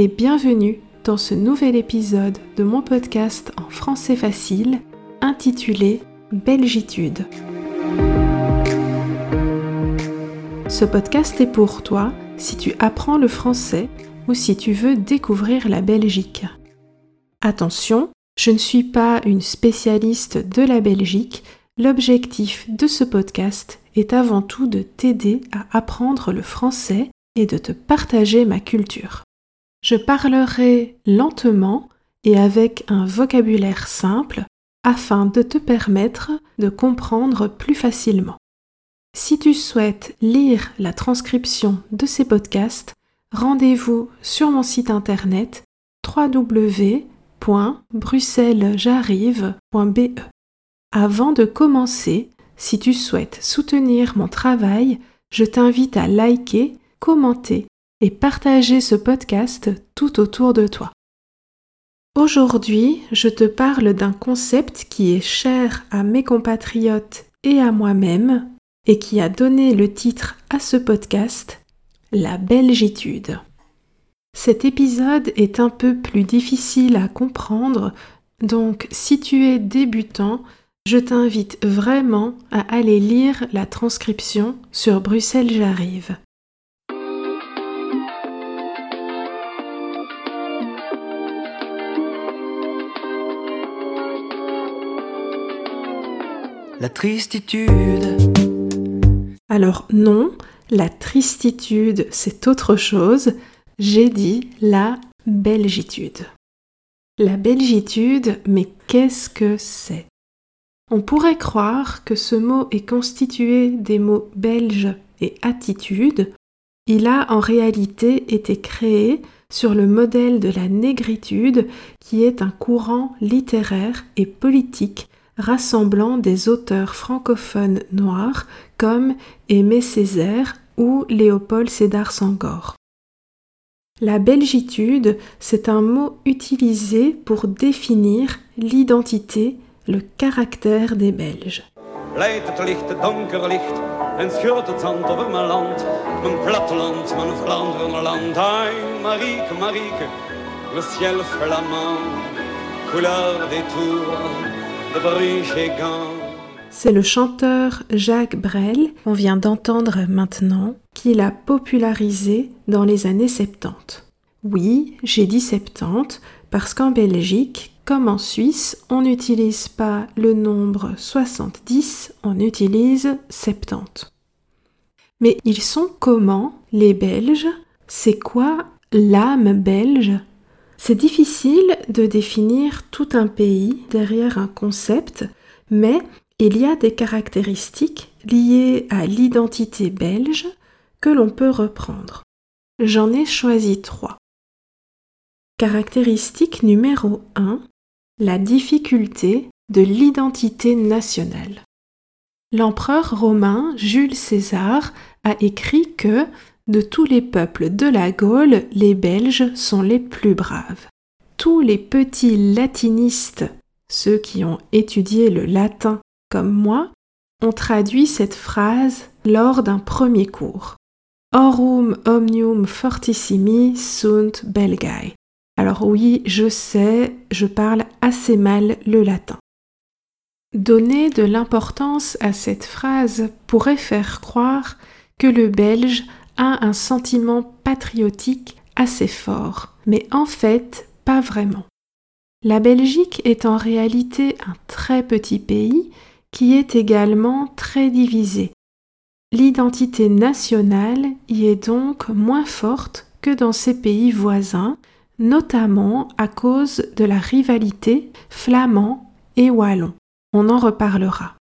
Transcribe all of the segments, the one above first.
et bienvenue dans ce nouvel épisode de mon podcast en français facile intitulé Belgitude. Ce podcast est pour toi si tu apprends le français ou si tu veux découvrir la Belgique. Attention, je ne suis pas une spécialiste de la Belgique, l'objectif de ce podcast est avant tout de t'aider à apprendre le français et de te partager ma culture. Je parlerai lentement et avec un vocabulaire simple afin de te permettre de comprendre plus facilement. Si tu souhaites lire la transcription de ces podcasts, rendez-vous sur mon site internet www.bruxellesj'arrive.be. Avant de commencer, si tu souhaites soutenir mon travail, je t'invite à liker, commenter et partager ce podcast tout autour de toi. Aujourd'hui, je te parle d'un concept qui est cher à mes compatriotes et à moi-même et qui a donné le titre à ce podcast, La Belgitude. Cet épisode est un peu plus difficile à comprendre, donc si tu es débutant, je t'invite vraiment à aller lire la transcription sur Bruxelles J'arrive. La tristitude. Alors non, la tristitude, c'est autre chose. J'ai dit la belgitude. La belgitude, mais qu'est-ce que c'est? On pourrait croire que ce mot est constitué des mots belge et attitude. Il a en réalité été créé sur le modèle de la négritude qui est un courant littéraire et politique rassemblant des auteurs francophones noirs comme Aimé Césaire ou Léopold Sédar Sangor. La belgitude, c'est un mot utilisé pour définir l'identité, le caractère des Belges. C'est le chanteur Jacques Brel, qu'on vient d'entendre maintenant, qui l'a popularisé dans les années 70. Oui, j'ai dit 70 parce qu'en Belgique, comme en Suisse, on n'utilise pas le nombre 70, on utilise 70. Mais ils sont comment, les Belges? C'est quoi l'âme belge? C'est difficile de définir tout un pays derrière un concept, mais il y a des caractéristiques liées à l'identité belge que l'on peut reprendre. J'en ai choisi trois. Caractéristique numéro 1, la difficulté de l'identité nationale. L'empereur romain Jules César a écrit que de tous les peuples de la Gaule, les Belges sont les plus braves. Tous les petits latinistes, ceux qui ont étudié le latin comme moi, ont traduit cette phrase lors d'un premier cours. Aurum omnium fortissimi sunt belgae. Alors oui, je sais, je parle assez mal le latin. Donner de l'importance à cette phrase pourrait faire croire que le belge a un sentiment patriotique assez fort, mais en fait, pas vraiment. La Belgique est en réalité un très petit pays qui est également très divisé. L'identité nationale y est donc moins forte que dans ses pays voisins, notamment à cause de la rivalité flamand et wallon. On en reparlera.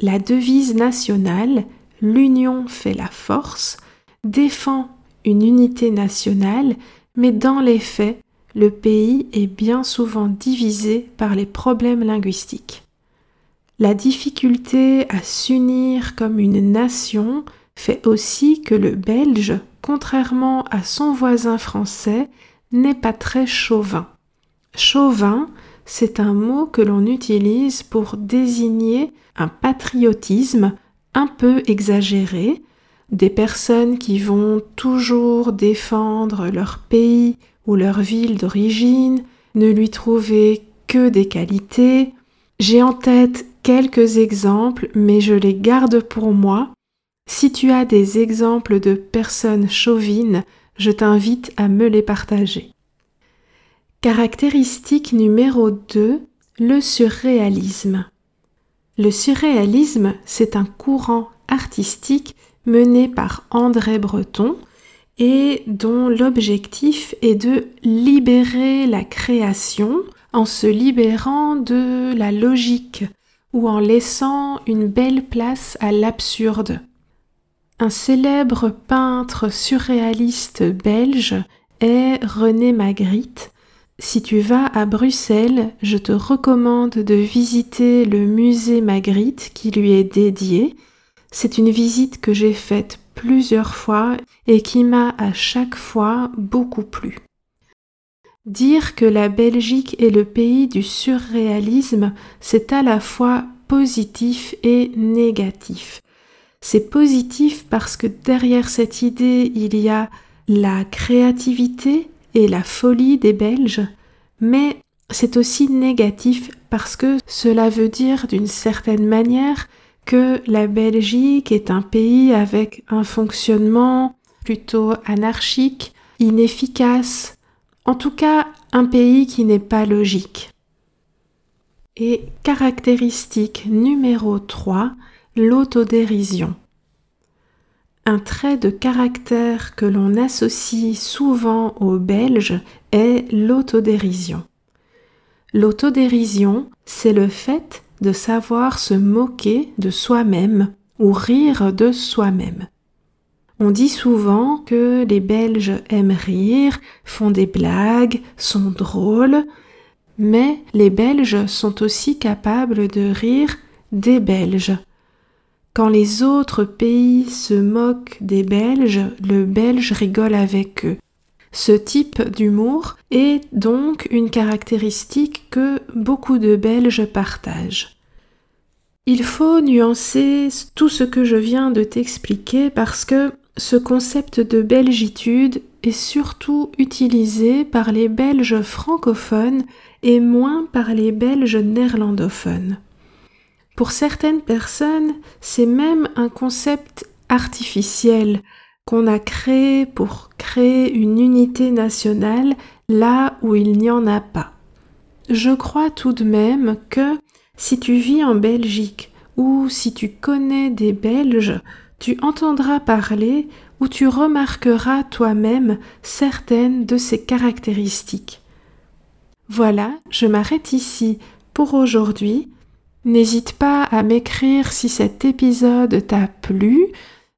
La devise nationale, l'union fait la force, défend une unité nationale, mais dans les faits, le pays est bien souvent divisé par les problèmes linguistiques. La difficulté à s'unir comme une nation fait aussi que le belge, contrairement à son voisin français, n'est pas très chauvin. Chauvin, c'est un mot que l'on utilise pour désigner un patriotisme un peu exagéré, des personnes qui vont toujours défendre leur pays ou leur ville d'origine, ne lui trouver que des qualités. J'ai en tête quelques exemples, mais je les garde pour moi. Si tu as des exemples de personnes chauvines, je t'invite à me les partager. Caractéristique numéro 2, le surréalisme. Le surréalisme, c'est un courant artistique mené par André Breton et dont l'objectif est de libérer la création en se libérant de la logique ou en laissant une belle place à l'absurde. Un célèbre peintre surréaliste belge est René Magritte. Si tu vas à Bruxelles, je te recommande de visiter le musée Magritte qui lui est dédié. C'est une visite que j'ai faite plusieurs fois et qui m'a à chaque fois beaucoup plu. Dire que la Belgique est le pays du surréalisme, c'est à la fois positif et négatif. C'est positif parce que derrière cette idée, il y a la créativité et la folie des Belges, mais c'est aussi négatif parce que cela veut dire d'une certaine manière que la Belgique est un pays avec un fonctionnement plutôt anarchique, inefficace, en tout cas un pays qui n'est pas logique. Et caractéristique numéro 3, l'autodérision. Un trait de caractère que l'on associe souvent aux Belges est l'autodérision. L'autodérision, c'est le fait de savoir se moquer de soi-même ou rire de soi-même. On dit souvent que les Belges aiment rire, font des blagues, sont drôles, mais les Belges sont aussi capables de rire des Belges. Quand les autres pays se moquent des Belges, le Belge rigole avec eux. Ce type d'humour est donc une caractéristique que beaucoup de Belges partagent. Il faut nuancer tout ce que je viens de t'expliquer parce que ce concept de belgitude est surtout utilisé par les Belges francophones et moins par les Belges néerlandophones. Pour certaines personnes, c'est même un concept artificiel qu'on a créé pour créer une unité nationale là où il n'y en a pas. Je crois tout de même que si tu vis en Belgique ou si tu connais des Belges, tu entendras parler ou tu remarqueras toi-même certaines de ces caractéristiques. Voilà, je m'arrête ici pour aujourd'hui. N'hésite pas à m'écrire si cet épisode t'a plu.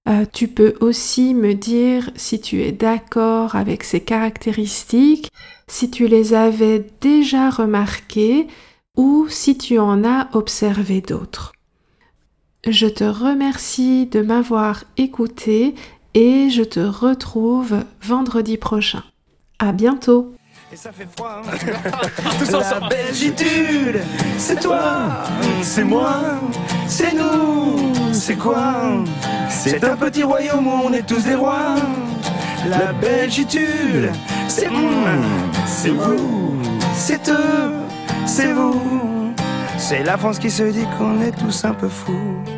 Euh, tu peux aussi me dire si tu es d'accord avec ces caractéristiques, si tu les avais déjà remarquées ou si tu en as observé d'autres. Je te remercie de m'avoir écouté et je te retrouve vendredi prochain. À bientôt! Et ça fait froid. Tous ensemble. La belgitude, c'est toi, c'est moi, c'est nous, c'est quoi? C'est un petit royaume où on est tous des rois. La belgitude, c'est moi, c'est vous, c'est eux, c'est vous. C'est la France qui se dit qu'on est tous un peu fous.